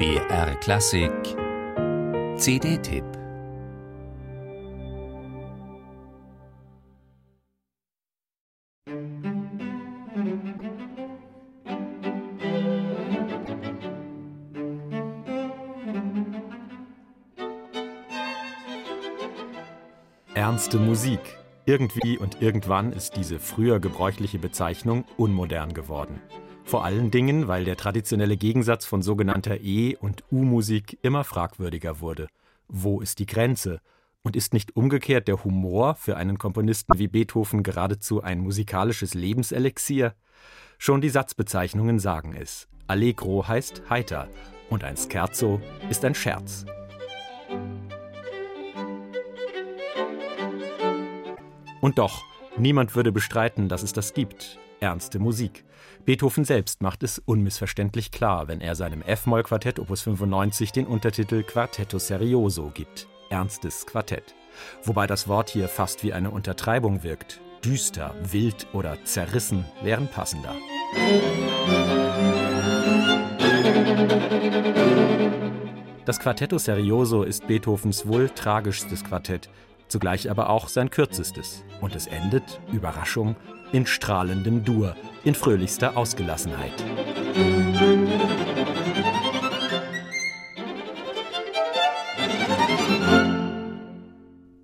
BR Klassik CD-Tipp Ernste Musik. Irgendwie und irgendwann ist diese früher gebräuchliche Bezeichnung unmodern geworden. Vor allen Dingen, weil der traditionelle Gegensatz von sogenannter E- und U-Musik immer fragwürdiger wurde. Wo ist die Grenze? Und ist nicht umgekehrt der Humor für einen Komponisten wie Beethoven geradezu ein musikalisches Lebenselixier? Schon die Satzbezeichnungen sagen es. Allegro heißt heiter und ein Scherzo ist ein Scherz. Und doch, niemand würde bestreiten, dass es das gibt ernste Musik. Beethoven selbst macht es unmissverständlich klar, wenn er seinem F-Moll-Quartett Opus 95 den Untertitel Quartetto Serioso gibt. Ernstes Quartett. Wobei das Wort hier fast wie eine Untertreibung wirkt. Düster, wild oder zerrissen wären passender. Das Quartetto Serioso ist Beethovens wohl tragischstes Quartett, zugleich aber auch sein kürzestes. Und es endet, Überraschung, in strahlendem Dur, in fröhlichster Ausgelassenheit.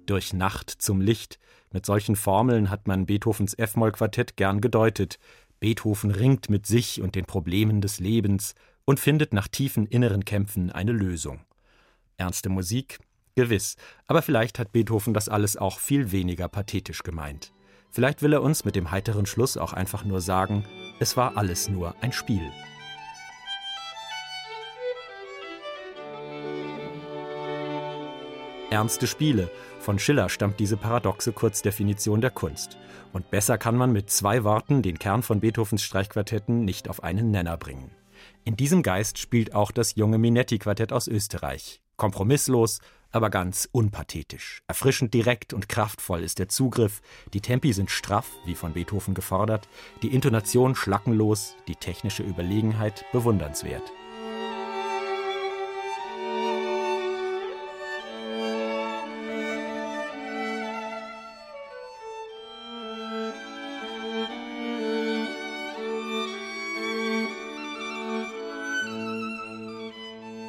Durch Nacht zum Licht, mit solchen Formeln hat man Beethovens F-Moll-Quartett gern gedeutet. Beethoven ringt mit sich und den Problemen des Lebens und findet nach tiefen inneren Kämpfen eine Lösung. Ernste Musik? Gewiss, aber vielleicht hat Beethoven das alles auch viel weniger pathetisch gemeint. Vielleicht will er uns mit dem heiteren Schluss auch einfach nur sagen, es war alles nur ein Spiel. Ernste Spiele. Von Schiller stammt diese paradoxe Kurzdefinition der Kunst. Und besser kann man mit zwei Worten den Kern von Beethovens Streichquartetten nicht auf einen Nenner bringen. In diesem Geist spielt auch das junge Minetti-Quartett aus Österreich. Kompromisslos, aber ganz unpathetisch. Erfrischend direkt und kraftvoll ist der Zugriff, die Tempi sind straff, wie von Beethoven gefordert, die Intonation schlackenlos, die technische Überlegenheit bewundernswert.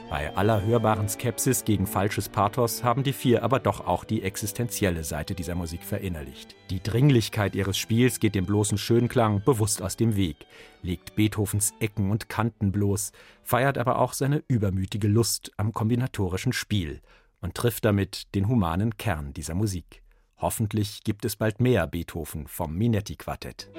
Bei aller hörbaren Skepsis gegen falsches Pathos haben die vier aber doch auch die existenzielle Seite dieser Musik verinnerlicht. Die Dringlichkeit ihres Spiels geht dem bloßen Schönklang bewusst aus dem Weg, legt Beethovens Ecken und Kanten bloß, feiert aber auch seine übermütige Lust am kombinatorischen Spiel und trifft damit den humanen Kern dieser Musik. Hoffentlich gibt es bald mehr Beethoven vom Minetti-Quartett.